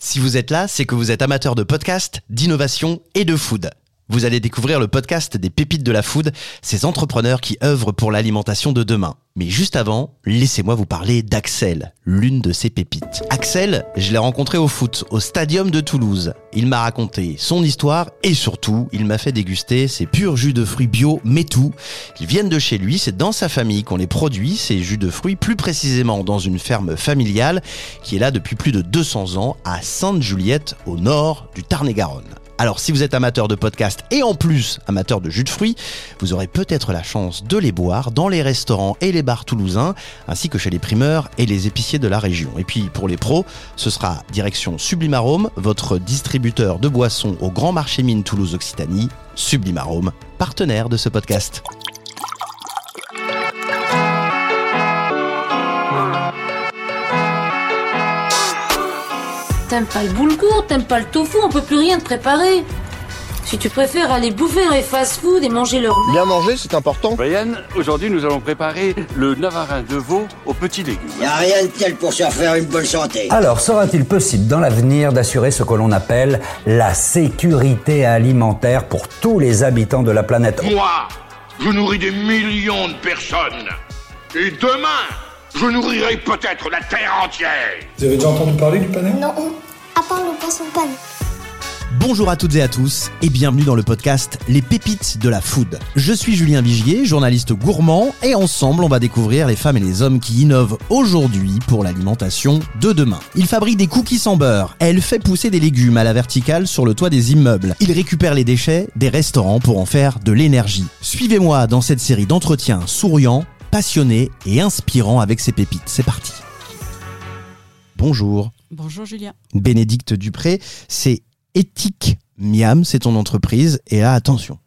Si vous êtes là, c'est que vous êtes amateur de podcast, d'innovation et de food. Vous allez découvrir le podcast des pépites de la food, ces entrepreneurs qui œuvrent pour l'alimentation de demain. Mais juste avant, laissez-moi vous parler d'Axel, l'une de ces pépites. Axel, je l'ai rencontré au foot, au stadium de Toulouse. Il m'a raconté son histoire et surtout, il m'a fait déguster ses purs jus de fruits bio, mais tout. Ils viennent de chez lui, c'est dans sa famille qu'on les produit, ces jus de fruits, plus précisément dans une ferme familiale qui est là depuis plus de 200 ans à Sainte-Juliette, au nord du Tarn-et-Garonne. Alors si vous êtes amateur de podcast et en plus amateur de jus de fruits, vous aurez peut-être la chance de les boire dans les restaurants et les bars toulousains, ainsi que chez les primeurs et les épiciers de la région. Et puis pour les pros, ce sera direction Sublimarome, votre distributeur de boissons au Grand Marché Mine Toulouse Occitanie, Sublimarome, partenaire de ce podcast. T'aimes pas le boulgour, t'aimes pas le tofu, on peut plus rien te préparer. Si tu préfères aller bouffer dans les fast-food et manger leur Bien manger, c'est important. Brian, aujourd'hui nous allons préparer le navarin de veau aux petits légumes. Y a rien de tel pour se faire une bonne santé. Alors, sera-t-il possible dans l'avenir d'assurer ce que l'on appelle la sécurité alimentaire pour tous les habitants de la planète? Moi, je nourris des millions de personnes. Et demain, je nourrirai peut-être la Terre entière. Vous avez déjà entendu parler du panel? Non, à part le poisson panne. Bonjour à toutes et à tous et bienvenue dans le podcast Les pépites de la food. Je suis Julien Vigier, journaliste gourmand et ensemble on va découvrir les femmes et les hommes qui innovent aujourd'hui pour l'alimentation de demain. Il fabrique des cookies sans beurre, elle fait pousser des légumes à la verticale sur le toit des immeubles, il récupère les déchets des restaurants pour en faire de l'énergie. Suivez-moi dans cette série d'entretiens souriants, passionnés et inspirants avec ces pépites. C'est parti. Bonjour. Bonjour Julien. Bénédicte Dupré, c'est Éthique Miam, c'est ton entreprise. Et là, attention,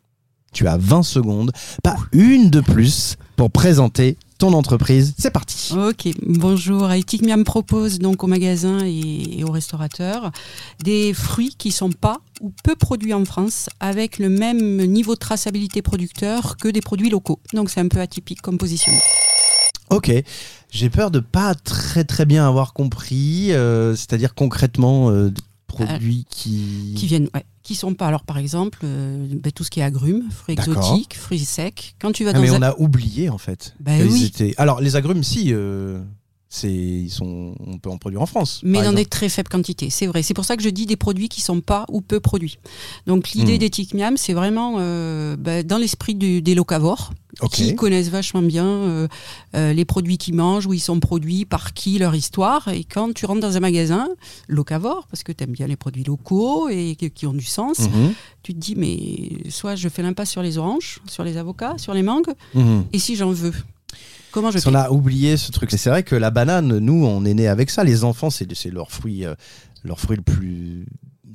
tu as 20 secondes, pas une de plus, pour présenter ton entreprise. C'est parti. Ok, bonjour. Éthique Miam propose donc aux magasins et, et aux restaurateurs des fruits qui sont pas ou peu produits en France avec le même niveau de traçabilité producteur que des produits locaux. Donc c'est un peu atypique comme positionnement. Ok, j'ai peur de pas très très bien avoir compris, euh, c'est-à-dire concrètement euh, produits qui... Qui viennent, ouais, qui sont pas. Alors par exemple, euh, ben, tout ce qui est agrumes, fruits exotiques, fruits secs. Quand tu vas Ah, dans mais un- on a oublié en fait. Oui. étaient- Alors les agrumes, si, euh, c'est, ils sont, on peut en produire en France. Mais dans des très faibles quantités, c'est vrai. C'est pour ça que je dis des produits qui sont pas ou peu produits. Donc l'idée d'Ethic Miam, c'est vraiment euh, bah, dans l'esprit des locavores, qui connaissent vachement bien euh, euh, les produits qu'ils mangent, où ils sont produits, par qui, leur histoire. Et quand tu rentres dans un magasin locavore, parce que tu aimes bien les produits locaux et qui, qui ont du sens, Mhm, tu te dis, mais soit je fais l'impasse sur les oranges, sur les avocats, sur les mangues, mhm. et si j'en veux? Comment je qu'on a oublié ce truc. C'est vrai que la banane, nous, on est né avec ça. Les enfants, c'est leur fruit, euh, leur fruit le plus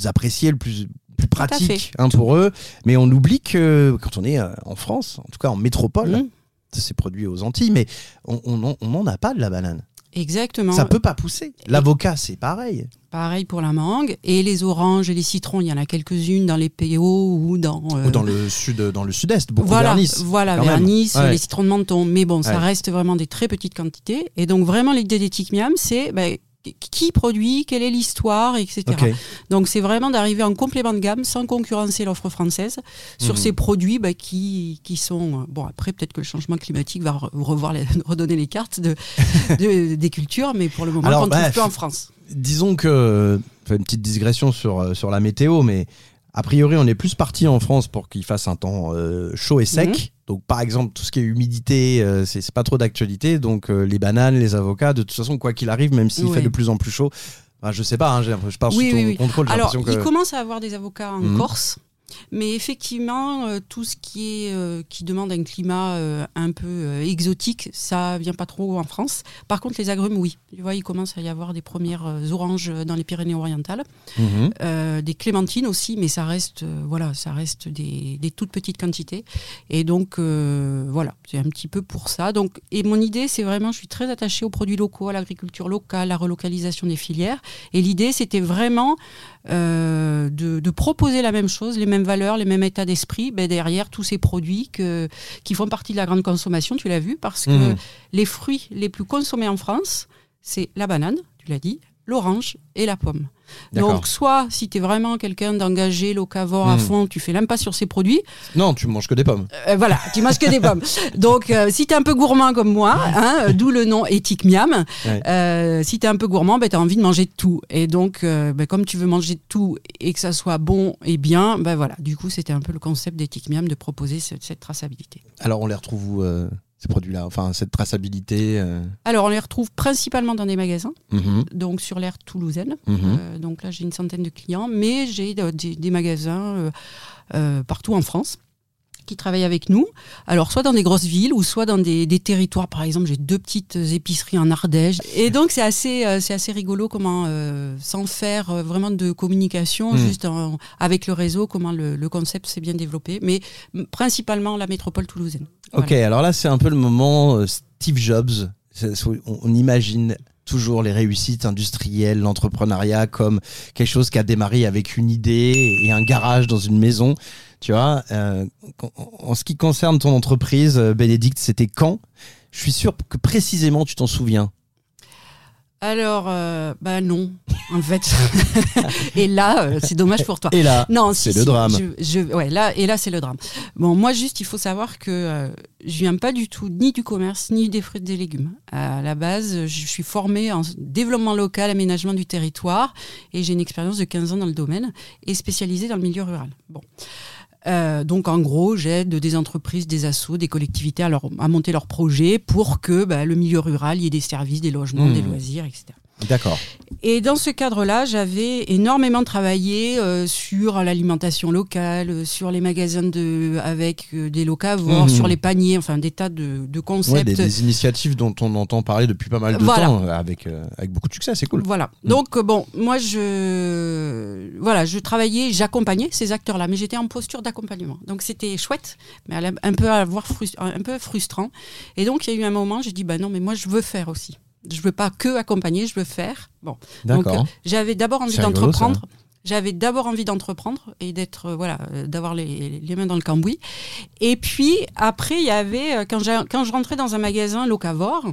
apprécié, le plus, plus pratique hein, pour eux. Mais on oublie que quand on est euh, en France, en tout cas en métropole, Mmh, c'est produit aux Antilles, mais on on on n'en a pas de la banane. Exactement. Ça peut pas pousser. L'avocat, c'est pareil. Pareil pour la mangue. Et les oranges et les citrons, il y en a quelques-unes dans les PO ou dans. euh, Ou dans le sud, dans le sud-est, beaucoup voilà, vers Nice. voilà vers. Nice, Ouais. les citrons de menton. Mais bon, ça Ouais. reste vraiment des très petites quantités. Et donc, vraiment, l'idée d'Ethic Miam, c'est bah, qui produit, quelle est l'histoire, etc. Donc, c'est vraiment d'arriver en complément de gamme sans concurrencer l'offre française sur Mhm. ces produits bah, qui, qui sont. euh, Bon, après, peut-être que le changement climatique va re- revoir les- redonner les cartes de, de- des cultures, mais pour le moment, Alors, on ne trouve plus en France. Disons que, une petite digression sur, euh, sur la météo, mais a priori, on est plus parti en France pour qu'il fasse un temps euh, chaud et sec. Mhm. Donc, par exemple, tout ce qui est humidité, euh, c'est pas trop d'actualité. Donc, euh, les bananes, les avocats, de toute façon, quoi qu'il arrive, même s'il Ouais. fait de plus en plus chaud, enfin, je sais pas, hein, je parle Oui, sous ton oui, oui. contrôle. j'ai Alors, l'impression il que- commence à avoir des avocats en Mhm. Corse. Mais effectivement, euh, tout ce qui est euh, qui demande un climat euh, un peu exotique, ça vient pas trop en France. Par contre, les agrumes, oui. Tu vois, il commence à y avoir des premières oranges dans les Pyrénées-Orientales, Mhm. Euh, des clémentines aussi, mais ça reste voilà, ça reste des, des toutes petites quantités. Et donc euh, voilà, c'est un petit peu pour ça. Donc et mon idée, c'est vraiment, je suis très attachée aux produits locaux, à l'agriculture locale, la relocalisation des filières. Et l'idée, c'était vraiment euh, de, de proposer la même chose, les mêmes valeurs, les mêmes états d'esprit, ben derrière tous ces produits que, qui font partie de la grande consommation, tu l'as vu, parce que Mhm. les fruits les plus consommés en France, c'est la banane, tu l'as dit, l'orange et la pomme. Donc, soit si tu es vraiment quelqu'un d'engagé, locavore à Hmm. fond, tu fais l'impasse sur ces produits. Non, tu manges que des pommes. Euh, voilà, tu manges que des pommes. Donc, euh, si tu es un peu gourmand comme moi, hein, euh, d'où le nom éthique miam, Ouais. euh, si tu es un peu gourmand, ben, tu as envie de manger de tout. Et donc, ben, comme tu veux manger de tout et que ça soit bon et bien, ben voilà. Du coup, c'était un peu le concept d'éthique miam de proposer ce- cette traçabilité. Alors, on les retrouve où, ces produits-là Enfin, cette traçabilité euh, Alors, on les retrouve principalement dans des magasins, mhm, donc sur l'aire toulousaine. mhm. Euh, donc là, j'ai une centaine de clients, mais j'ai euh, des, des magasins euh, partout en France qui travaillent avec nous. Alors, soit dans des grosses villes ou soit dans des, des territoires. Par exemple, j'ai deux petites épiceries en Ardèche. Et donc, c'est assez, euh, c'est assez rigolo comment, euh, sans faire euh, vraiment de communication, Mm. juste en- avec le réseau, comment le, le concept s'est bien développé. Mais principalement la métropole toulousaine. Ok, alors là, c'est un peu le moment Steve Jobs. On imagine toujours les réussites industrielles, l'entrepreneuriat comme quelque chose qui a démarré avec une idée et un garage dans une maison. Tu vois, euh, en, ce qui concerne ton entreprise, euh, Bénédicte, c'était quand? Je suis sûr que précisément tu t'en souviens. Alors, euh, bah non, en fait. et là, euh, c'est dommage pour toi. Et là, Non, si, C'est le si, drame. je- je- ouais, là, et là, c'est le drame. Bon, moi, juste, il faut savoir que euh, je viens pas du tout ni du commerce, ni des fruits et des légumes. À la base, je suis formée en développement local, aménagement du territoire, et j'ai une expérience de 15 ans dans le domaine, et spécialisée dans le milieu rural. Bon. Euh, donc en gros, j'aide des entreprises, des assos, des collectivités à, leur- à monter leurs projets pour que bah, le milieu rural, y ait des services, des logements, Mmh. des loisirs, etc. d'accord. Et dans ce cadre-là, j'avais énormément travaillé euh, sur l'alimentation locale, euh, sur les magasins de, avec euh, des locavores, Mhm. sur les paniers, enfin des tas de, de Ouais, concepts. des, des initiatives dont on entend parler depuis pas mal de Voilà. temps, euh, avec, euh, avec beaucoup de succès, c'est cool. Voilà. Mm. Donc bon, moi je voilà, je travaillais, j'accompagnais ces acteurs-là, mais j'étais en posture d'accompagnement. Donc c'était chouette, mais un peu à voir un peu frustrant. Et donc il y a eu un moment, j'ai dit bah non, mais moi je veux faire aussi. Je veux pas que accompagner, je veux faire. Bon. Donc, euh, j'avais d'abord envie d'entreprendre. J'avais d'abord envie d'entreprendre et d'être, euh, voilà, euh, d'avoir les, les mains dans le cambouis. Et puis, après, il y avait, euh, quand, quand je rentrais dans un magasin locavore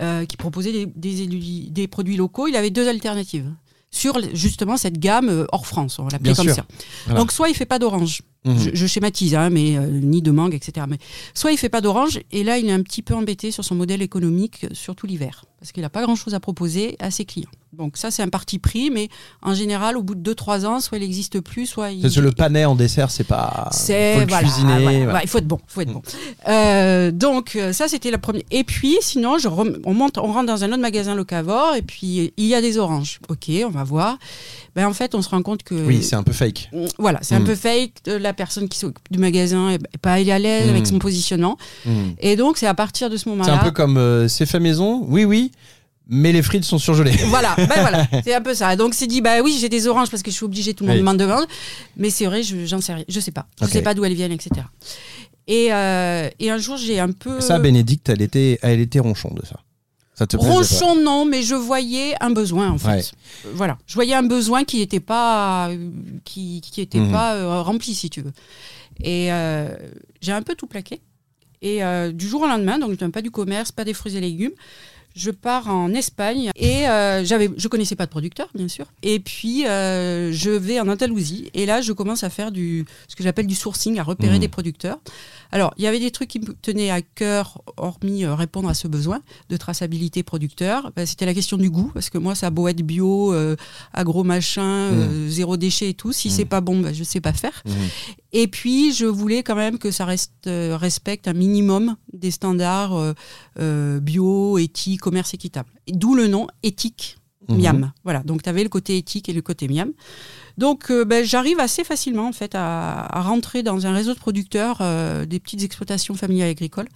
euh, qui proposait des, des, élu- des produits locaux, il avait deux alternatives sur justement cette gamme hors France, on Bien comme sûr. ça. Voilà. Donc, soit il fait pas d'orange, Mhm. je, je schématise, hein, mais euh, ni de mangue, etc. Mais soit il fait pas d'orange, et là, il est un petit peu embêté sur son modèle économique, euh, surtout l'hiver, parce qu'il n'a pas grand-chose à proposer à ses clients. Donc ça, c'est un parti pris, mais en général, au bout de 2-3 ans, soit il n'existe plus, soit il... Parce que le panais en dessert, c'est pas. C'est faut le voilà, cuisiner. voilà, voilà. voilà, il faut être bon, faut être bon. Euh, donc ça c'était la première. Et puis sinon, je rem- on monte, on rentre dans un autre magasin locavore et puis il y a des oranges. Ok, on va voir. Ben en fait, on se rend compte que Oui, c'est un peu fake. Mm, voilà, c'est un Mm. peu fake. La personne qui s'occupe du magasin est pas à l'aise Mm. avec son positionnement. Mm. Et donc c'est à partir de ce C'est moment-là. un peu comme euh, c'est fait maison, oui, oui, mais les frites sont surgelées. Voilà, ben voilà, c'est un peu ça. Donc c'est dit, bah oui, j'ai des oranges parce que je suis obligée, tout le monde Oui. m'en demande. Mais c'est vrai, je- j'en sais rien, je sais pas. Je Ok. sais pas d'où elles viennent, etc. Et, euh, et un jour, j'ai un peu. Ça, Bénédicte, elle était, elle était ronchon de ça. Ça te plaisait pas non, mais je voyais un besoin, en fait. Ouais. Euh, Voilà. Je voyais un besoin qui n'était pas, euh, qui, qui était Mhm. pas euh, rempli, si tu veux. Et euh, j'ai un peu tout plaqué. Et euh, du jour au lendemain, donc je pas du commerce, pas des fruits et légumes, je pars en Espagne et j'avais, je connaissais pas de producteur, bien sûr. Et puis je vais en Andalousie et là je commence à faire du, ce que j'appelle du sourcing, à repérer Mhm. des producteurs. Alors il y avait des trucs qui me tenaient à cœur, hormis euh, répondre à ce besoin de traçabilité producteur. Ben, C'était la question du goût parce que moi ça a beau être bio, euh, agro machin, euh, zéro déchet et tout. Si c'est pas bon, ben, je sais pas faire. Mhm. Et puis, je voulais quand même que ça reste, euh, respecte un minimum des standards bio, éthique, commerce équitable. D'où le nom éthique Mhm. miam. Voilà, donc tu avais le côté éthique et le côté miam. Donc, euh, ben, j'arrive assez facilement en fait à, à rentrer dans un réseau de producteurs euh, des petites exploitations familiales agricoles.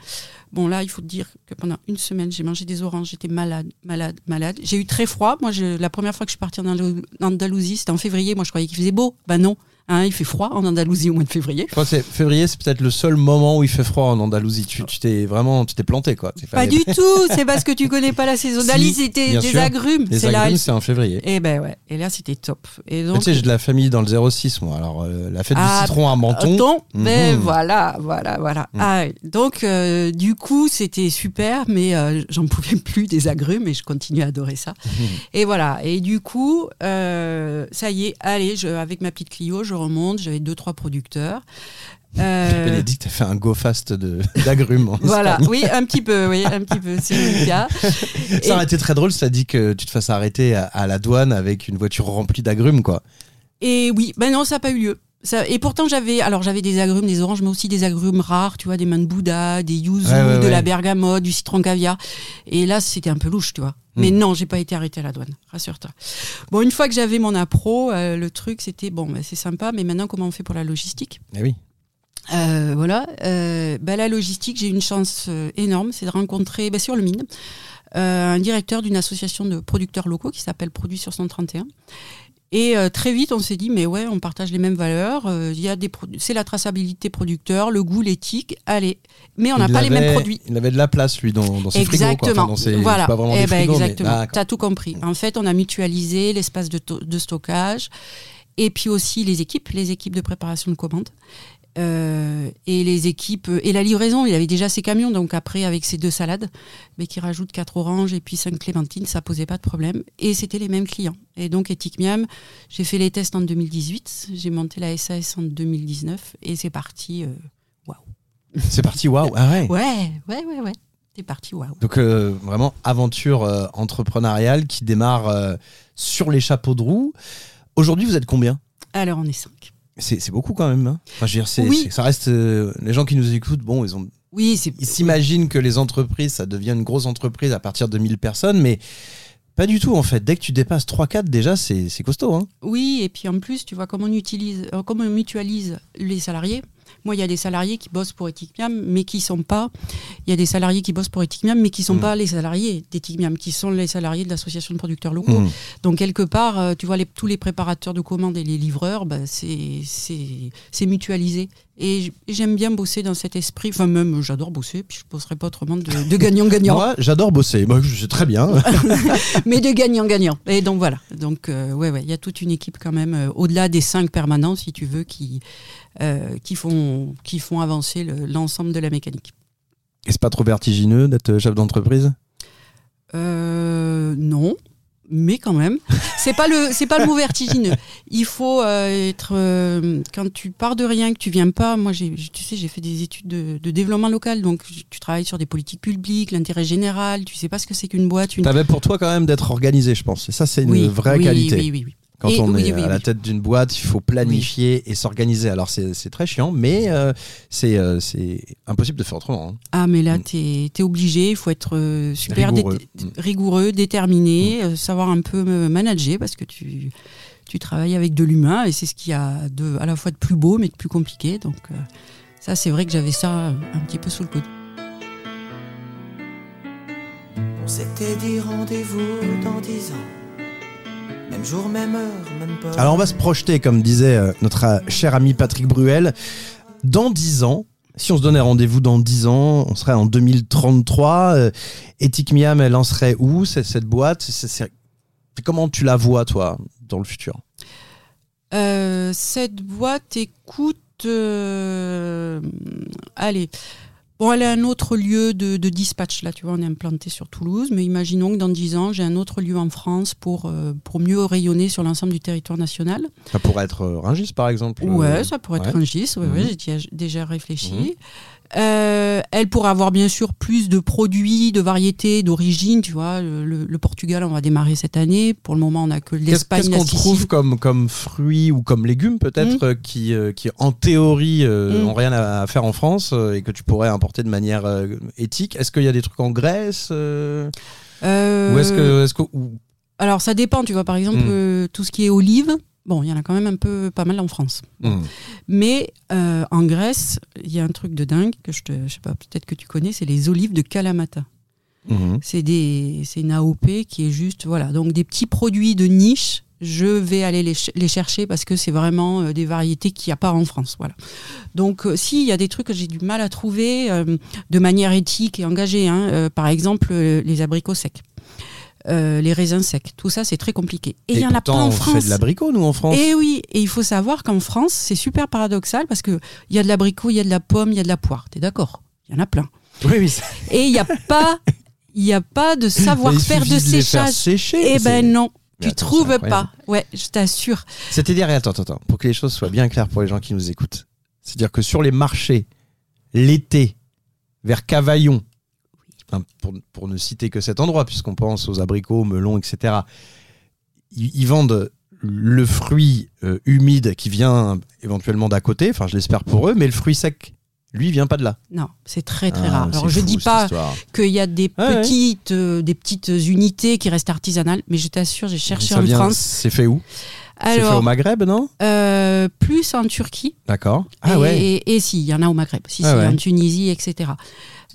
Bon, là, il faut dire que pendant une semaine, j'ai mangé des oranges, j'étais malade, malade, malade. J'ai eu très froid. Moi, je, la première fois que je suis partie en Andalou- Andalousie, c'était en février. Moi, je croyais qu'il faisait beau. Ben non, hein, il fait froid en Andalousie au mois de février. Je crois que février, c'est peut-être le seul moment où il fait froid en Andalousie. Tu t'es vraiment, tu t'es planté quoi. Pas du tout, c'est parce que tu connais pas la saisonnalité Si, des, des agrumes. Les agrumes, c'est en février. Et ben ouais, et là c'était top. Et Tu sais, j'ai de la famille dans le 06, moi. Alors, euh, la fête Ah, du citron à Menton. Menton, mais Mhm. voilà, voilà, voilà. Mhm. Ah, donc, euh, du coup, c'était super, mais euh, j'en pouvais plus des agrumes et je continue à adorer ça. Mhm. Et voilà. Et du coup, euh, ça y est, allez, je, avec ma petite Clio, je remonte. J'avais deux, trois producteurs. Euh, t'as fait un go fast d'agrumes. en voilà, oui, un petit peu, oui, un petit peu, c'est le cas. Ça aurait été très drôle, ça dit que tu te fasses arrêter à, à la douane avec une voiture remplie d'agrumes, quoi. Et oui, ben non, ça n'a pas eu lieu. Ça, et pourtant, j'avais, alors j'avais des agrumes, des oranges, mais aussi des agrumes rares, tu vois, des mains de Bouddha, des yuzu, Ouais, ouais, de ouais. la bergamote, du citron caviar. Et là, c'était un peu louche, tu vois. Mais Hmm. non, j'ai pas été arrêtée à la douane, rassure-toi. Bon, une fois que j'avais mon appro, euh, le truc, c'était bon, ben, c'est sympa, mais maintenant, comment on fait pour la logistique? Eh oui. Euh, voilà. Euh, bah, la logistique, j'ai une chance énorme, c'est de rencontrer bah, sur le mine un directeur d'une association de producteurs locaux qui s'appelle Produits sur 131. Et euh, très vite, on s'est dit, mais ouais, on partage les mêmes valeurs. euh, il a des c'est la traçabilité producteur, le goût, l'éthique. Allez, mais on n'a pas les mêmes produits. Il avait de la place, lui, dans, dans ses frigos. Quoi. Exactement. Enfin, dans ses- voilà. Pas vraiment Eh des ben, frigos, mais- exactement. D'accord. T'as tout compris. En fait, on a mutualisé l'espace de stockage et puis aussi les équipes, les équipes de préparation de commandes. Euh, et les équipes et la livraison, il avait déjà ses camions, donc après avec ses deux salades, mais qui rajoutent quatre oranges et puis cinq clémentines, ça posait pas de problème. Et c'était les mêmes clients. Et donc Ethic Miam, j'ai fait les tests en 2018, j'ai monté la SAS en 2019 et c'est parti. euh, C'est parti, waouh. Ah ouais. Ouais, ouais, ouais, ouais. C'est parti, waouh. Donc euh, vraiment aventure euh, entrepreneuriale qui démarre euh, sur les chapeaux de roue. Aujourd'hui, vous êtes combien? Alors on est cinq. C'est beaucoup quand même. hein. Enfin, je veux dire, Oui. ça reste. euh, les gens qui nous écoutent, bon, ils ont Oui, ils s'imaginent que les entreprises, ça devient une grosse entreprise à partir de 1000 personnes, mais pas du tout en fait. Dès que tu dépasses 3-4, déjà, c'est c'est costaud. Hein. Oui, et puis en plus, tu vois, comme on utilise, euh, comme on mutualise les salariés. Moi, il y a des salariés qui bossent pour Ethicmiam, mais qui sont pas. Il y a des salariés qui bossent pour Ethicmiam, mais qui sont Mm. pas les salariés d'Ethicmiam, qui sont les salariés de l'association de producteurs locaux. Mm. Donc quelque part, euh, tu vois, les- tous les préparateurs de commandes et les livreurs, bah, c'est mutualisé. Et j'aime bien bosser dans cet esprit. Enfin, même, j'adore bosser. Puis je bosserai pas autrement de, gagnant-gagnant. Moi, j'adore bosser. Moi, je sais très bien. mais de gagnant-gagnant. Et donc voilà. Donc euh, ouais, ouais, il y a toute une équipe quand même, euh, au-delà des cinq permanents, si tu veux, qui euh, qui font qui font avancer le- l'ensemble de la mécanique. Et c'est pas trop vertigineux d'être chef d'entreprise? Euh, non. Mais quand même, c'est pas le c'est pas le mot vertigineux. Il faut euh, être euh, quand tu pars de rien, que tu viens pas. Moi, j'ai tu sais, j'ai fait des études de, de développement local, donc tu travailles sur des politiques publiques, l'intérêt général. Tu sais pas ce que c'est qu'une boîte, une T'avais pour toi quand même d'être organisé, je pense. Et ça, c'est une Oui, vraie oui, qualité. oui, oui, oui. Quand Et- on oui, est oui, à la tête d'une boîte, il faut planifier et s'organiser. Alors c'est très chiant, mais euh, c'est euh, c'est impossible de faire autrement. hein. Ah, mais là, Mm. t'es es obligé, il faut être euh, super Rigoureux. dé- Mm. rigoureux, déterminé, euh, savoir un peu manager parce que tu, tu travailles avec de l'humain et c'est ce qu'il y a de, à la fois de plus beau mais de plus compliqué. Donc, euh, ça, c'est vrai que j'avais ça un petit peu sous le coude. On s'était dit rendez-vous dans dix ans. Même jour, même heure, même pas. Alors on va se projeter, comme disait euh, notre euh, cher ami Patrick Bruel, dans 10 ans. Si on se donnait rendez-vous dans 10 ans, on serait en 2033. Euh, Ethic Miam, elle en serait où c'est- cette boîte? C'est- c'est- Comment tu la vois, toi, dans le futur? Euh, cette boîte écoute. euh, allez. Bon, elle a un autre lieu de, de dispatch, là, tu vois, on est implanté sur Toulouse, mais imaginons que dans 10 ans, j'ai un autre lieu en France pour, euh, pour mieux rayonner sur l'ensemble du territoire national. Ça pourrait être euh, Rungis, par exemple Ouais, euh, ça pourrait ouais. être un GIS, ouais, Mhm. ouais, j'y ai déjà réfléchi. Mhm. Euh, elle pourra avoir bien sûr plus de produits, de variétés, d'origine, tu vois. Le, Portugal, on va démarrer cette année. Pour le moment, on n'a que l'Espagne, qu'est-ce qu'on trouve comme, comme fruits ou comme légumes peut-être Mm. qui, euh, qui en théorie euh, Mm. rien à, faire en France et que tu pourrais importer de manière euh, éthique? Est-ce qu'il y a des trucs en Grèce Ou est-ce que, est-ce que ou- Alors, ça dépend, tu vois. Par exemple, Mm. tout ce qui est olives, bon, il y en a quand même un peu, pas mal en France. Mm. Mais euh, en Grèce, il y a un truc de dingue que je te, je sais pas, peut-être que tu connais, c'est les olives de Kalamata. Mhm. C'est des, c'est une AOP qui est juste, voilà, donc des petits produits de niche. Je vais aller les, ch- les chercher parce que c'est vraiment euh, des variétés qu'il n'y a pas en France, voilà. Donc, euh, si il y a des trucs que j'ai du mal à trouver euh, de manière éthique et engagée, hein, par exemple les abricots secs. Euh, les raisins secs. Tout ça, c'est très compliqué. Et il y en a pas en on France. fait de l'abricot, nous, en France. Et oui, et il faut savoir qu'en France, c'est super paradoxal parce qu'il y a de l'abricot, il y a de la pomme, il y a de la poire. T'es d'accord? Il y en a plein. Oui, oui. Et il n'y a pas, il y a pas de savoir-faire de séchage. sécher, Eh ben non, Mais tu attends, trouves pas. Ouais, je t'assure. C'est-à-dire, attends, attends, attends, pour que les choses soient bien claires pour les gens qui nous écoutent. C'est-à-dire que sur les marchés, l'été, vers Cavaillon, pour, pour ne citer que cet endroit, puisqu'on pense aux abricots, aux melons, etc., ils, ils vendent le fruit euh, humide qui vient éventuellement d'à côté, enfin je l'espère pour eux, mais le fruit sec, lui, vient pas de là. Non, c'est très très Ah, rare. Alors je fou, dis pas qu'il y a des ouais. euh, des petites unités qui restent artisanales, mais je t'assure, j'ai cherché Ça en vient- France. C'est fait où? C'est fait au Maghreb, non? euh, plus en Turquie. D'accord. Ah et, ouais. et, et si, il y en a au Maghreb, si, Ah si, ouais. en Tunisie, etc.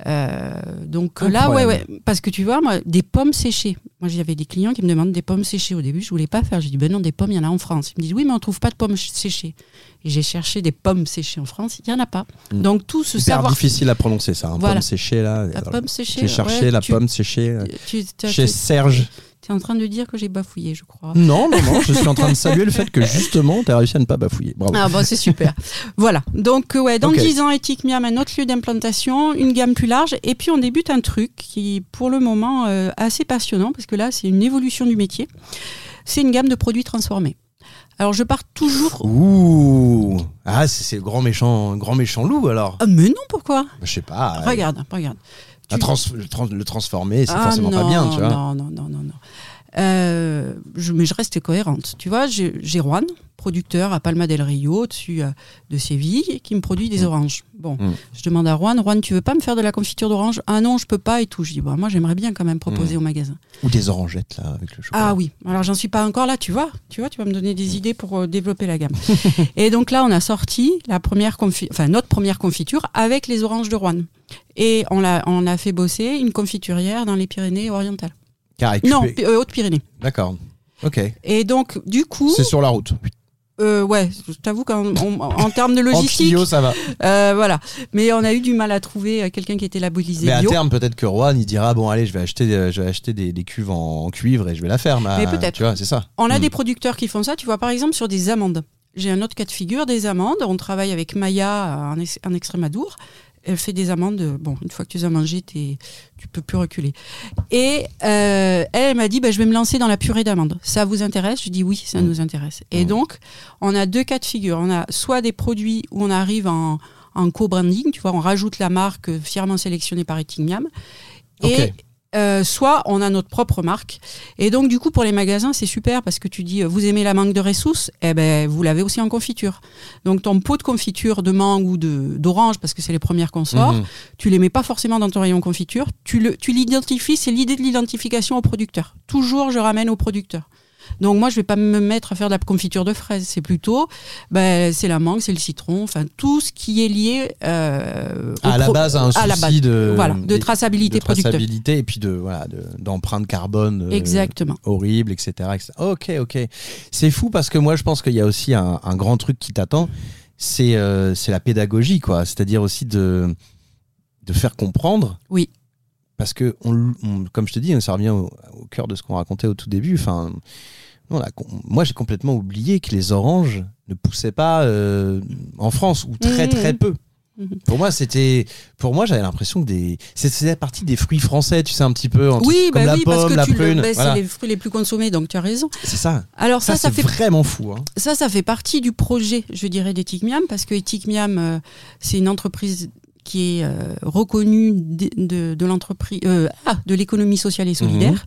Euh, donc là, ouais, ouais, parce que tu vois, moi, des pommes séchées. Moi, j'avais des clients qui me demandent des pommes séchées. Au début, je voulais pas faire. J'ai dit, ben non, des pommes, il y en a en France. Ils me disent, oui, mais on trouve pas de pommes ch- séchées. Et j'ai cherché des pommes séchées en France, il y en a pas. Mm. Donc tout ce Hyper savoir. difficile à prononcer ça, un Voilà. pomme séchée là. La pomme séchée. J'ai cherché ouais, la tu- pomme séchée euh, Tu, tu- chez tu- t'es en train de dire que j'ai bafouillé, je crois. Non, non, non, je suis en train de saluer le fait que justement, tu as réussi à ne pas bafouiller. Bravo. Ah bon, c'est super. voilà. Donc ouais, dans Ok. 10 ans, Ethic Miam, un autre lieu d'implantation, une gamme plus large, et puis on débute un truc qui, pour le moment, euh, assez passionnant parce que là, c'est une évolution du métier. C'est une gamme de produits transformés. Alors je pars toujours. Ouh Ah, c'est c'est le grand méchant, grand méchant loup alors Ah, mais non, pourquoi? Je sais pas. Regarde, regarde. La Tu- trans- le, trans- le transformer, c'est Ah, forcément pas bien, tu vois. Non, non, non, non, non. Euh, je, mais je reste cohérente. Tu vois, Juan, producteur à Palma del Rio, au-dessus euh, de Séville, qui me produit des oranges. Bon, Mm. je demande à Juan, Juan, tu veux pas me faire de la confiture d'orange? Ah non, je peux pas et tout. Je dis, bah, moi, j'aimerais bien quand même proposer Mm. au magasin. Ou des orangettes là, avec le chocolat. Ah oui, alors j'en suis pas encore là, tu vois. Tu vois, tu vas me donner des idées pour euh, développer la gamme. et donc là, on a sorti la première confi- enfin notre première confiture avec les oranges de Rouen. Et on l'a on a fait bosser une confiturière dans les Pyrénées orientales. Car Non, euh, Haute-Pyrénées. D'accord. Ok. Et donc du coup, C'est sur la route. Euh, ouais, je t'avoue qu'en en, en termes de En logistique, Clio, ça va. euh, voilà. Mais on a eu du mal à trouver euh, quelqu'un qui était labellisé Mais à bio. terme, peut-être que Rouen, il dira bon, allez, je vais acheter, je vais acheter des, des cuves en, en cuivre et je vais la faire. ma- Mais peut-être. Tu vois, c'est ça. On a Mm. des producteurs qui font ça, tu vois, par exemple sur des amandes. J'ai un autre cas de figure, des amandes. On travaille avec Maya en, ex- en Extrémadour. Elle fait des amandes. euh, Bon, une fois que tu les as mangées, tu peux plus reculer. Et euh, elle, elle m'a dit, bah, je vais me lancer dans la purée d'amandes. Ça vous intéresse? Je dis oui, ça Mm. nous intéresse. Et Mm. donc, on a deux cas de figure. On a soit des produits où on arrive en, en co-branding, tu vois, on rajoute la marque fièrement sélectionnée par Etingam. Et. Euh, soit on a notre propre marque. Et donc, du coup, pour les magasins, c'est super parce que tu dis, euh, vous aimez la mangue de ressources Eh ben, vous l'avez aussi en confiture. Donc, ton pot de confiture de mangue ou de- d'orange, parce que c'est les premières qu'on sort, Mhm. tu les mets pas forcément dans ton rayon confiture. Tu le- tu l'identifies, c'est l'idée de l'identification au producteur. Toujours, je ramène au producteur. Donc moi, je vais pas me mettre à faire de la confiture de fraises. C'est plutôt, ben, c'est la mangue, c'est le citron, enfin tout ce qui est lié euh, à la base, un à la souci base. de, voilà, de traçabilité de traçabilité et puis de voilà de- d'empreinte carbone euh, Exactement. horrible, etc., etc. Ok, ok. C'est fou parce que moi, je pense qu'il y a aussi un, un grand truc qui t'attend. C'est euh, c'est la pédagogie, quoi. C'est-à-dire aussi de de faire comprendre. Oui. Parce que on, on- comme je te dis, ça revient au, au cœur de ce qu'on racontait au tout début. Enfin, on a- moi, j'ai complètement oublié que les oranges ne poussaient pas euh, en France ou très Mhm. très peu. Mhm. Pour moi, c'était, pour moi, j'avais l'impression que des, c'était partie des fruits français, tu sais un petit peu, Oui, comme bah la oui, pomme, parce que la tu le- prune. bah, voilà. c'est les fruits les plus consommés, donc tu as raison. C'est ça. Alors ça, Ça, fait vraiment fou. hein. ça, ça fait partie du projet, je dirais, d'Ethic Miam, parce que Ethic Miam, euh, c'est une entreprise qui est euh, reconnue de, de, de l'entreprise, euh, ah, de l'économie sociale et solidaire. Mhm.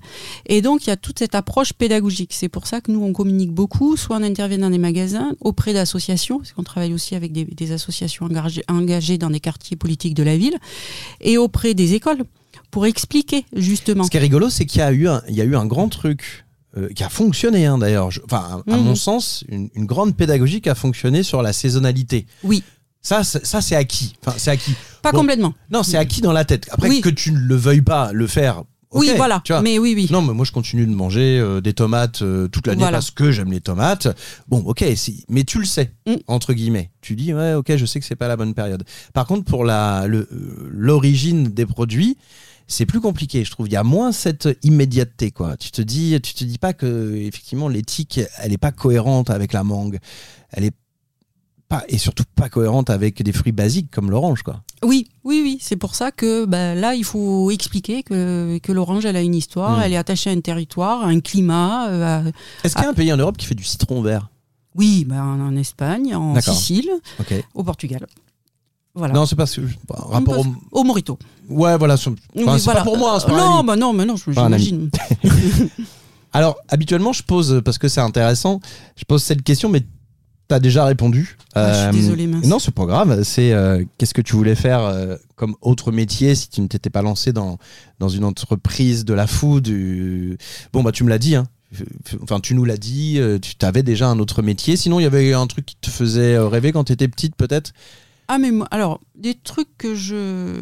Et donc, il y a toute cette approche pédagogique. C'est pour ça que nous, on communique beaucoup, soit on intervient dans des magasins, auprès d'associations, parce qu'on travaille aussi avec des, des associations engagées, engagées dans des quartiers politiques de la ville, et auprès des écoles, pour expliquer justement. Ce qui est rigolo, c'est qu'il y a eu un, il y a eu un grand truc euh, qui a fonctionné hein, d'ailleurs. Enfin, à, à Mhm. mon sens, une, une grande pédagogie qui a fonctionné sur la saisonnalité. Oui, Ça, c'est- ça c'est acquis. Enfin, c'est acquis. pas Bon. complètement. Non, c'est acquis dans la tête. Après Oui. que tu ne le veuilles pas le faire. oui, voilà. Tu vois. Mais oui, oui. Non, mais moi je continue de manger euh, des tomates euh, toute l'année Voilà. parce que j'aime les tomates. Bon, ok, si- mais tu le sais Mm. entre guillemets. Tu dis ouais, ok, je sais que c'est pas la bonne période. Par contre, pour la euh, l'origine des produits, c'est plus compliqué, je trouve. Il y a moins cette immédiateté, quoi. Tu te dis, tu te dis pas que effectivement l'éthique, elle est pas cohérente avec la mangue. Elle est pas et surtout pas cohérente avec des fruits basiques comme l'orange, quoi. Oui, oui, oui. C'est pour ça que bah, là, il faut expliquer que, que l'orange, elle a une histoire, Mm. elle est attachée à un territoire, à un climat. euh, à- Est-ce qu'il y a un pays en Europe qui fait du citron vert? Oui, bah, en, Espagne, en. Sicile, au Portugal. Voilà. Non, c'est pas bah, rapport au. Au Morito. Ouais, voilà. c'est enfin, Oui, c'est voilà. pas pour moi, hein, c'est pas Non, bah non, mais non, j'imagine. Alors, habituellement, je pose, parce que c'est intéressant, je pose cette question, mais tu as déjà répondu. Ah, je suis Euh, mince. Non, c'est pas grave. C'est euh, qu'est-ce que tu voulais faire euh, comme autre métier si tu ne t'étais pas lancé dans, dans une entreprise de la food du- Bon, bah, tu me l'as dit, hein. Enfin, tu nous l'as dit, tu avais déjà un autre métier. Sinon, il y avait un truc qui te faisait rêver quand tu étais petite, peut-être? Ah, mais moi, alors, des trucs que je.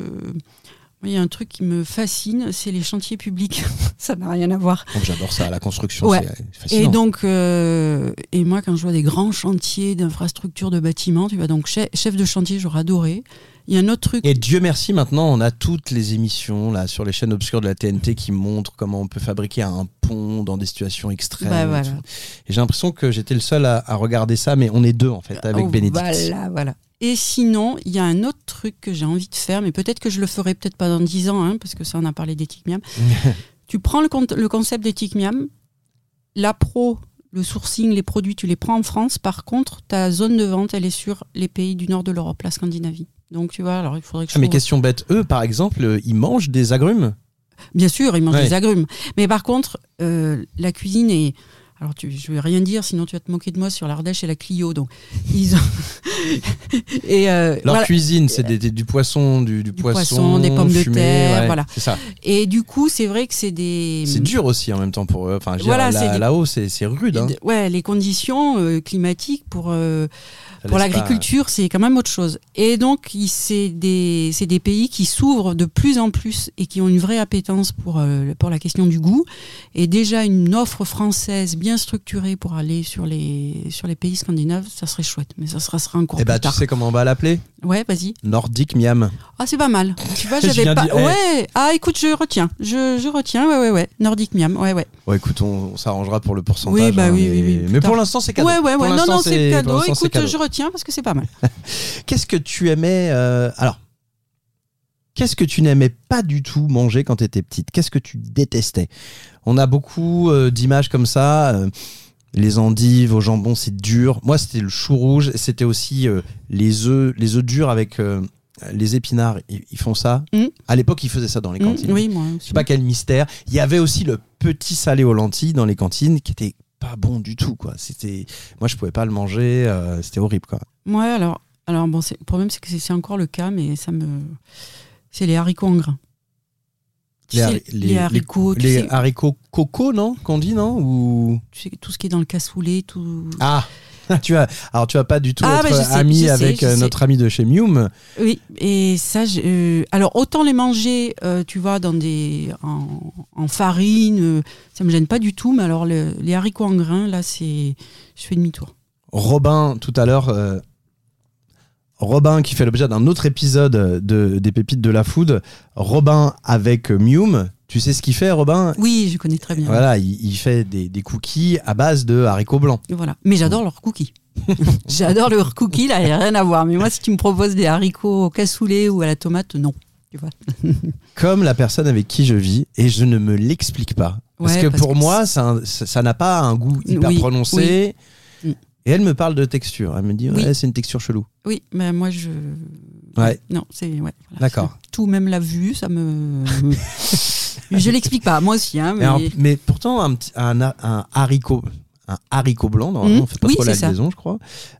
Il y a un truc qui me fascine, c'est les chantiers publics. ça n'a rien à voir. J'adore ça, la construction, Ouais. c'est fascinant. Et donc, euh, et moi, quand je vois des grands chantiers d'infrastructures de bâtiments, tu vois, donc chef, chef de chantier, j'aurais adoré. Il y a un autre truc. Et Dieu merci, maintenant, on a toutes les émissions là sur les chaînes obscures de la TNT qui montrent comment on peut fabriquer un pont dans des situations extrêmes. Bah, et voilà. tout. Et j'ai l'impression que j'étais le seul à, à regarder ça, mais on est deux en fait avec Oh, Bénédicte. Voilà, voilà. Et sinon, il y a un autre truc que j'ai envie de faire, mais peut-être que je le ferai peut-être pas dans 10 ans, hein, parce que ça, on a parlé d'éthique miam. tu prends le, con- le concept d'éthique miam, la pro, le sourcing, les produits, tu les prends en France. Par contre, ta zone de vente, elle est sur les pays du nord de l'Europe, la Scandinavie. Donc, tu vois, alors il faudrait que je Ah, mais question bête, eux par exemple, euh, ils mangent des agrumes? Bien sûr, ils mangent Ouais. des agrumes. Mais par contre, euh, la cuisine est. Alors, tu, je vais rien dire, sinon tu vas te moquer de moi sur l'Ardèche et la Clio. Donc, ils ont. et euh, Leur voilà. cuisine, c'est des- des- du poisson, du, du Du poisson, poisson, des pommes de terre, ouais, voilà. C'est ça. Et du coup, c'est vrai que c'est des. C'est dur aussi en même temps pour eux. Enfin, Voilà, là- là-haut, c'est rude. Hein. Ouais, les conditions euh, climatiques pour, euh, pour pas- l'agriculture, c'est quand même autre chose. Et donc, c'est des, pays qui s'ouvrent de plus en plus et qui ont une vraie appétence pour, euh, pour la question du goût. Et déjà, une offre française bien structurée pour aller sur les, sur les pays scandinaves, ça serait chouette. Mais ça sera, sera encore Eh plus bah, tu sais comment on va l'appeler? Ouais, vas-y. Nordic Miam. Ah, c'est pas mal. Tu vois, j'avais pas. eh. Ouais. Ah, écoute, je retiens. Je, je retiens. Ouais, ouais, ouais. Nordic Miam. Ouais, ouais. Bon, écoute, on, on s'arrangera pour le pourcentage. Oui, bah hein, oui, mais, oui, mais pour l'instant, c'est cadeau. Ouais, ouais, Pour ouais. Non, non, c'est cadeau. Écoute, cadeau. je retiens parce que c'est pas mal. Qu'est-ce que tu aimais euh, Alors, qu'est-ce que tu n'aimais pas du tout manger quand tu étais petite? Qu'est-ce que tu détestais? On a beaucoup euh, d'images comme ça. euh, les endives au jambon, c'est dur. Moi, c'était le chou rouge. C'était aussi les œufs, les œufs durs avec les épinards. Ils, font ça. Mm. À l'époque, ils faisaient ça dans les Mmh, cantines. oui, moi Je aussi. sais pas quel mystère. Il y avait aussi le petit salé aux lentilles dans les cantines qui était pas bon du tout quoi. C'était moi je pouvais pas le manger, euh, c'était horrible quoi. Ouais, alors, alors bon, c'est- le problème, c'est que c'est- encore le cas, mais ça me. C'est les haricots en grains. Tu Les sais, les, haricots, les sais, haricots coco non qu'on dit non ou tu sais, tout ce qui est dans le cassoulet, tout. ah tu as alors tu vas pas du tout Ah, être sais, ami sais, avec euh, sais. notre ami de chez Mium. Oui, et ça, je- euh, alors autant les manger, euh, tu vois, dans des, en, en farine, euh, ça me gêne pas du tout, mais alors le- les haricots en grains, là, c'est. Je fais demi-tour. Robin tout à l'heure Robin qui fait l'objet d'un autre épisode de des pépites de la food. Robin avec Mium. Tu sais ce qu'il fait Robin? Oui, je connais très bien. Voilà, il, il fait des, des cookies à base de haricots blancs. Voilà. Mais j'adore leurs cookies. j'adore leurs cookies, là, il n'y a rien à voir. Mais moi, si tu me proposes des haricots au cassoulet ou à la tomate, non. Tu vois. comme la personne avec qui je vis et je ne me l'explique pas. Parce Ouais, que parce pour que moi, ça n'a pas un goût hyper Oui, prononcé. oui. Et elle me parle de texture. Elle me dit, Oui. ouais, c'est une texture chelou. Oui, mais moi, je. Ouais. Non, c'est. Ouais, voilà. D'accord. Tout, même la vue, ça me. je l'explique pas, moi aussi. Hein, mais... Mais, alors, mais pourtant, un, petit- un, un haricot. Un haricot blanc, normalement, Mm. on fait pas Oui, trop la liaison, je crois.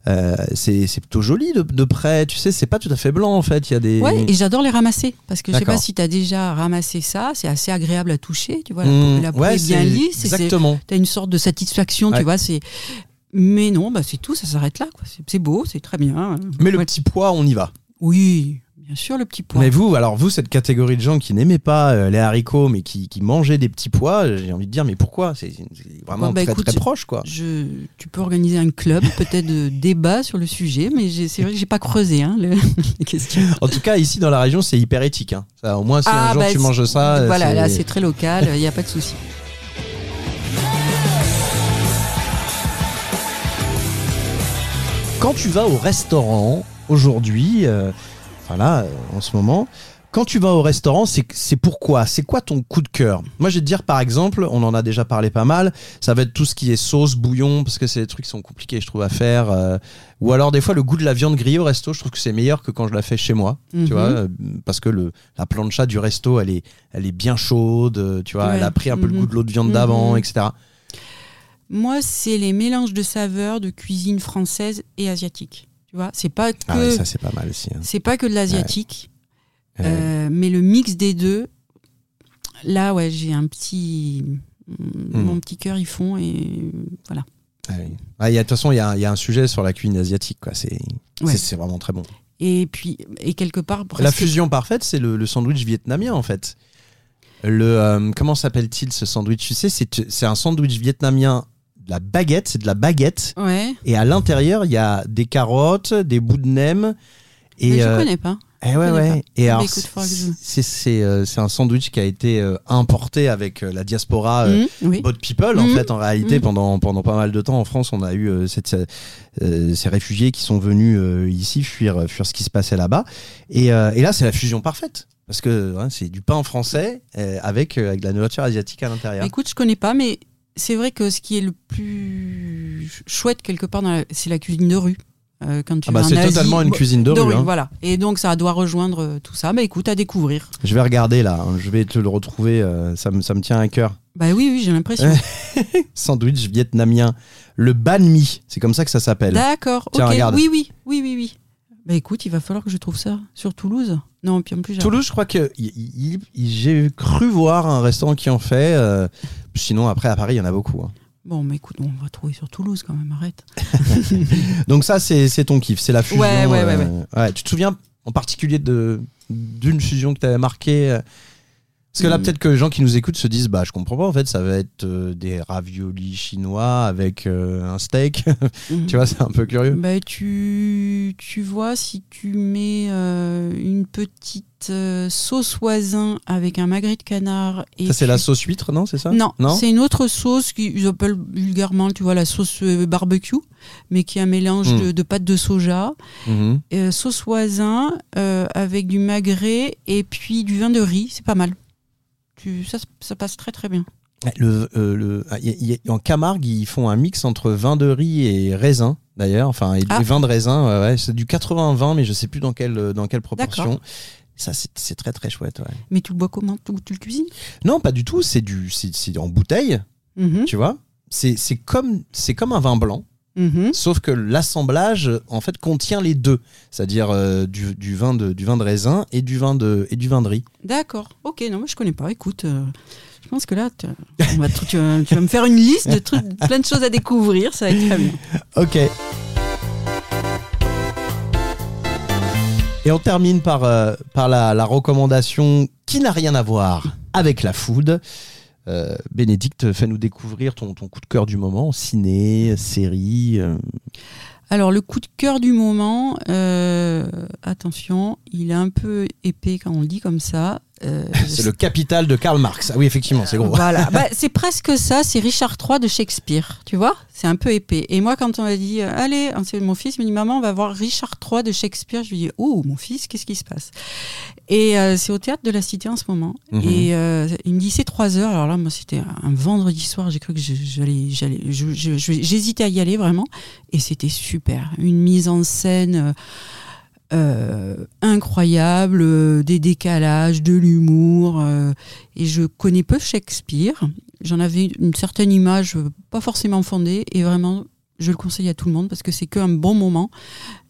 Euh, c'est plutôt joli de, de près. Tu sais, c'est pas tout à fait blanc en fait. Il y a des. Ouais, et j'adore les ramasser. Parce que je sais pas si tu as déjà ramassé ça, c'est assez agréable à toucher. Tu vois, Mm, la, peau ouais, est bien c'est- lisse. Exactement. Tu as une sorte de satisfaction, Ouais. tu vois. c'est Mais non, bah, c'est tout, ça s'arrête là. C'est- beau, c'est très bien. Mais le Ouais. petit pois, on y va. Oui, bien sûr, le petit pois. Mais vous, alors vous, cette catégorie de gens qui n'aimaient pas euh, les haricots, mais qui, qui mangeaient des petits pois, j'ai envie de dire, mais pourquoi? C'est vraiment bah, très écoute, très proche, quoi. Je, tu peux organiser un club, peut-être de débat sur le sujet, mais c'est vrai que j'ai pas creusé hein, le- les questions. En tout cas, ici dans la région, c'est hyper éthique. hein. Ça, au moins, si un jour bah, tu manges ça, Voilà, là c'est très local, il n'y a pas de souci. Quand tu vas au restaurant aujourd'hui, euh, enfin là, euh, en ce moment, quand tu vas au restaurant, c'est pourquoi? C'est quoi ton coup de cœur? Moi, je vais te dire par exemple, on en a déjà parlé pas mal, ça va être tout ce qui est sauce, bouillon, parce que c'est des trucs qui sont compliqués, je trouve, à faire. euh, ou alors, des fois, le goût de la viande grillée au resto, je trouve que c'est meilleur que quand je la fais chez moi, Mhm. tu vois, euh, parce que le, la plancha du resto, elle est, elle est bien chaude, tu vois, Ouais. elle a pris un peu le Mhm. goût de l'eau de viande d'avant, Mhm. etc. Moi, c'est les mélanges de saveurs de cuisine française et asiatique. Tu vois, c'est pas que Ah ouais, ça, c'est pas mal aussi. hein. c'est pas que de l'asiatique, Ouais. euh, mais le mix des deux. Là, ouais, j'ai un petit, Hmm. mon petit cœur, ils font et voilà. Ah oui. Ah, y a- De toute façon, il y a, il y a un sujet sur la cuisine asiatique. quoi. C'est Ouais. vraiment très bon. Et puis, et quelque part, La fusion parfaite, c'est le, le sandwich vietnamien, en fait. Le, euh, comment s'appelle-t-il ce sandwich? Tu sais, c'est un sandwich vietnamien, de la baguette, c'est de la baguette. Ouais, Et à l'intérieur, il y a des carottes, des bouts de nem. Et, mais je euh, connais pas. eh ouais, ouais. pas. Et Bah, alors, je- c'est c'est, euh, c'est un sandwich qui a été euh, importé avec euh, la diaspora euh, Mmh, oui. Boat People, en Mhm. fait, en réalité, Mhm. pendant, pendant pas mal de temps en France, on a eu cette, ces réfugiés qui sont venus ici fuir, fuir ce qui se passait là-bas. Et, et là, c'est la fusion parfaite. Parce que hein, c'est du pain français avec, avec de la nourriture asiatique à l'intérieur. Écoute, je connais pas, mais c'est vrai que ce qui est le plus chouette quelque part, c'est la cuisine de rue. Euh, quand tu Ah bah, c'est Asie, totalement une cuisine de, rue. hein. Voilà. Et donc ça doit rejoindre euh, tout ça. Bah écoute, à découvrir. Je vais regarder là, hein. je vais te le retrouver, euh, ça, me, ça me tient à cœur. Bah oui, oui, j'ai l'impression. Sandwich vietnamien, le banh mi, c'est comme ça que ça s'appelle. D'accord. Ok. regarde. Oui, oui, oui, oui, oui. Bah écoute, il va falloir que je trouve ça sur Toulouse. Non, puis en plus, Toulouse, je crois que j'ai cru voir un restaurant qui en fait. euh, sinon, après, à Paris, il y en a beaucoup. hein. Bon, mais écoute, on va trouver sur Toulouse quand même. Arrête. Donc ça, c'est c'est ton kiff, c'est la fusion. Ouais, ouais, ouais, euh, ouais. Tu te souviens en particulier d'une fusion que tu avais marquée euh, Parce que là, Mm. peut-être que les gens qui nous écoutent se disent, bah, je comprends pas. En fait, ça va être euh, des raviolis chinois avec euh, un steak. Mhm. tu vois, c'est un peu curieux. Bah, tu, tu vois, si tu mets euh, une petite euh, sauce voisin avec un magret de canard. Et Ça, c'est tu- la sauce huître, non C'est ça? Non, Non? c'est une autre sauce qu'ils appellent vulgairement, tu vois, la sauce barbecue, mais qui est un mélange Mm. de, de pâte de soja, Mhm. euh, sauce voisin euh, avec du magret et puis du vin de riz, c'est pas mal. Tu, ça, ça passe très très bien. Le, euh, le, ah, y a- y a- en Camargue, ils font un mix entre vin de riz et raisin, d'ailleurs. Enfin, et, Ah. vin de raisin. ouais. c'est du 80-20, mais je sais plus dans quelle, euh, dans quelle proportion. Ça, c'est très très chouette. ouais. Mais tu le bois comment? Tu, tu le cuisines? Non, pas du tout. C'est du, c'est c'est en bouteille, Mhm, tu vois. C'est c'est comme, c'est comme un vin blanc, mhm. sauf que l'assemblage, en fait, contient les deux, c'est-à-dire euh, du, du vin de, du vin de raisin et du vin de, et du vin de riz. D'accord, ok, non, moi je connais pas. Écoute, euh, je pense que là, tu, on va tout- tu vas, tu vas me faire une liste de trucs, plein de choses à découvrir, ça va être très bien. Ok. Et on termine par, euh, par la, la recommandation qui n'a rien à voir avec la food. Euh, Bénédicte, fais-nous découvrir ton, coup de cœur du moment, ciné, série. euh. Alors, le coup de cœur du moment, euh, attention, il est un peu épais quand on le dit comme ça. Euh, C'est le capital de Karl Marx. Ah oui, effectivement, c'est gros. Voilà, Bah, c'est presque ça, c'est Richard III de Shakespeare, tu vois? C'est un peu épais. Et moi, quand on m'a dit, euh, allez, c'est mon fils me dit, maman, on va voir Richard III de Shakespeare, je lui dis, oh, mon fils, qu'est-ce qui se passe? Et euh, c'est au théâtre de la Cité en ce moment. Mhm. Et euh, il me dit, c'est trois heures. Alors là, moi, c'était un vendredi soir, j'ai cru que j'allais, j'hésitais à y aller vraiment. Et c'était super. Une mise en scène. Euh, incroyable, euh, des décalages, de l'humour. euh, et je connais peu Shakespeare. J'en avais une certaine image, euh, pas forcément fondée, et vraiment, je le conseille à tout le monde parce que c'est qu'un bon moment.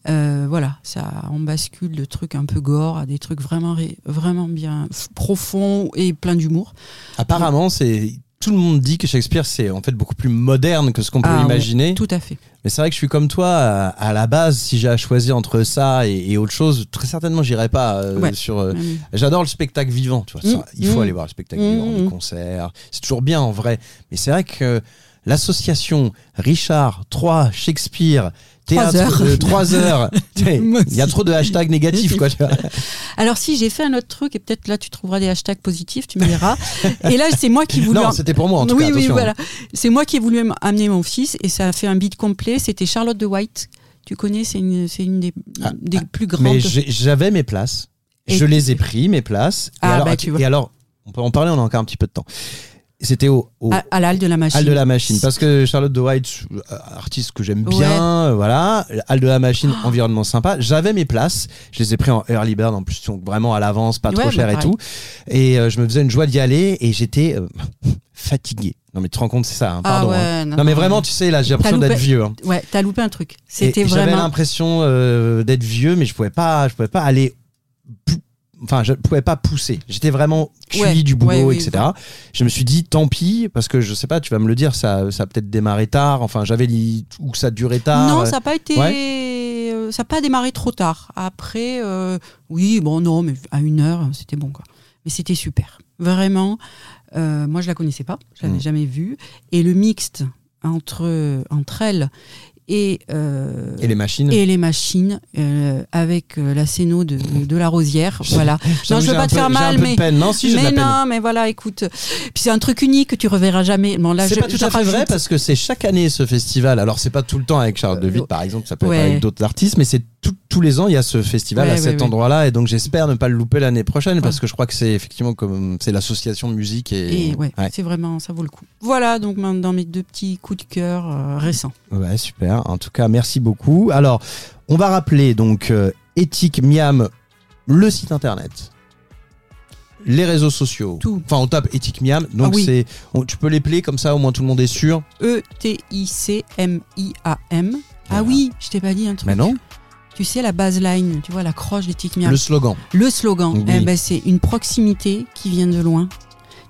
Euh, voilà, ça, on bascule de trucs un peu gore à des trucs vraiment, vraiment bien profonds et plein d'humour. Apparemment, c'est tout le monde dit que Shakespeare c'est en fait beaucoup plus moderne que ce qu'on peut Ah, ouais, imaginer. tout à fait. Mais c'est vrai que je suis comme toi à, à la base. Si j'ai à choisir entre ça et, et autre chose, très certainement j'irai pas euh, Ouais. sur. euh, ouais. J'adore le spectacle vivant. Tu vois, ça, il faut mm. aller voir le spectacle vivant, les mm. concerts. C'est toujours bien en vrai. Mais c'est vrai que l'association Richard 3 Shakespeare théâtre heures. de 3 heures. Il y a trop de hashtags négatifs quoi. Alors si j'ai fait un autre truc et peut-être là tu trouveras des hashtags positifs, tu me diras. et là c'est moi qui voulais. Non, c'était pour moi en tout oui, cas. oui, voilà. C'est moi qui ai voulu am- amener mon fils et ça a fait un beat complet. C'était Charlotte de White. Tu connais, c'est une, c'est une des, Ah, des plus grandes. Mais j'avais mes places. Et je les ai pris, mes places. Et Ah, alors, bah, tu vois. et alors, on peut en parler, on a encore un petit peu de temps. C'était au, au à, à halle de la machine. De la Machine. Parce que Charlotte de White, euh, artiste que j'aime bien, euh, voilà. Hall de la Machine, Ah. environnement sympa. J'avais mes places. Je les ai pris en early bird, en plus, donc vraiment à l'avance, pas trop cher bah, et tout. Et euh, je me faisais une joie d'y aller et j'étais euh, fatigué. Non, mais tu te rends compte, c'est ça, hein, Ah pardon. hein. non, Non, mais vraiment, tu sais, là, j'ai l'impression d'être vieux. hein. Ouais, t'as loupé un truc. C'était J'avais vraiment. l'impression euh, d'être vieux, mais je pouvais pas, je pouvais pas aller. Enfin, je pouvais pas pousser. J'étais vraiment cuit Ouais, du boulot, ouais, oui, etc. Je me suis dit, tant pis, parce que je sais pas, tu vas me le dire, ça, ça a peut-être démarré tard. Enfin, j'avais li- ou ça durait tard. Non, ça n'a pas été. Euh, Ça n'a pas démarré trop tard. Après, euh, oui, bon, non, mais à une heure, c'était bon, quoi. Mais c'était super. Vraiment. euh, moi, je la connaissais pas. Je l'avais Mm. jamais vue. Et le mixte entre, entre elle et, euh, Et les machines. et les machines euh, avec euh, la scéno de, de la Rosière. voilà. Non, je veux pas te peu- faire mal, mais. peine. Non, si, mais non, mais voilà, écoute. Puis c'est un truc unique que tu reverras jamais. Bon, là, C'est pas tout à fait vrai parce que c'est chaque année ce festival. Alors c'est pas tout le temps avec Charles de Witt Euh, par exemple, ça peut ouais. être avec d'autres artistes, mais c'est tout- tous les ans il y a ce festival Ouais, à cet ouais. endroit-là et donc j'espère ne pas le louper l'année prochaine parce que je crois que c'est effectivement comme c'est l'association de musique et, Et ouais, c'est vraiment, ça vaut le coup. Voilà, donc maintenant mes deux petits coups de cœur euh, récents. Ouais, super. En tout cas, merci beaucoup. Alors, on va rappeler donc euh, Éthique Miam, le site internet, les réseaux sociaux. Tout. Enfin, on tape Éthique Miam. Donc, Ah oui. c'est, on- tu peux les player comme ça, au moins tout le monde est sûr. E-T-I-C-M-I-A-M. Ah oui, je t'ai pas dit un truc. Mais non, Tu sais, la baseline, tu vois, la croche Tic Miam. le slogan. Le slogan, Oui. eh ben, c'est une proximité qui vient de loin.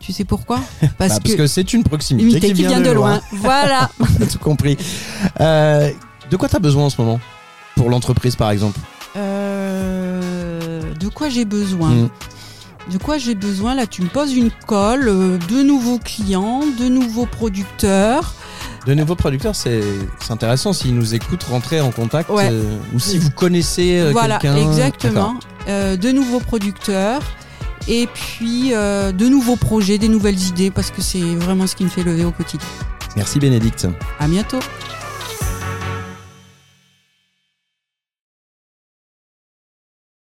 Tu sais pourquoi Parce, Bah, que, parce que c'est une proximité qui, vient, de loin. voilà. T'as tout compris. Euh, de quoi tu as besoin en ce moment Pour l'entreprise, par exemple Euh, de quoi j'ai besoin Mm. De quoi j'ai besoin Là, tu me poses une colle, euh, de nouveaux clients, de nouveaux producteurs. De nouveaux producteurs, c'est intéressant. S'ils nous écoutent, rentrer en contact. Ouais. ou si vous connaissez voilà, quelqu'un. exactement. Euh, de nouveaux producteurs. Et puis euh, de nouveaux projets, des nouvelles idées, parce que c'est vraiment ce qui me fait lever au quotidien. Merci Bénédicte. À bientôt.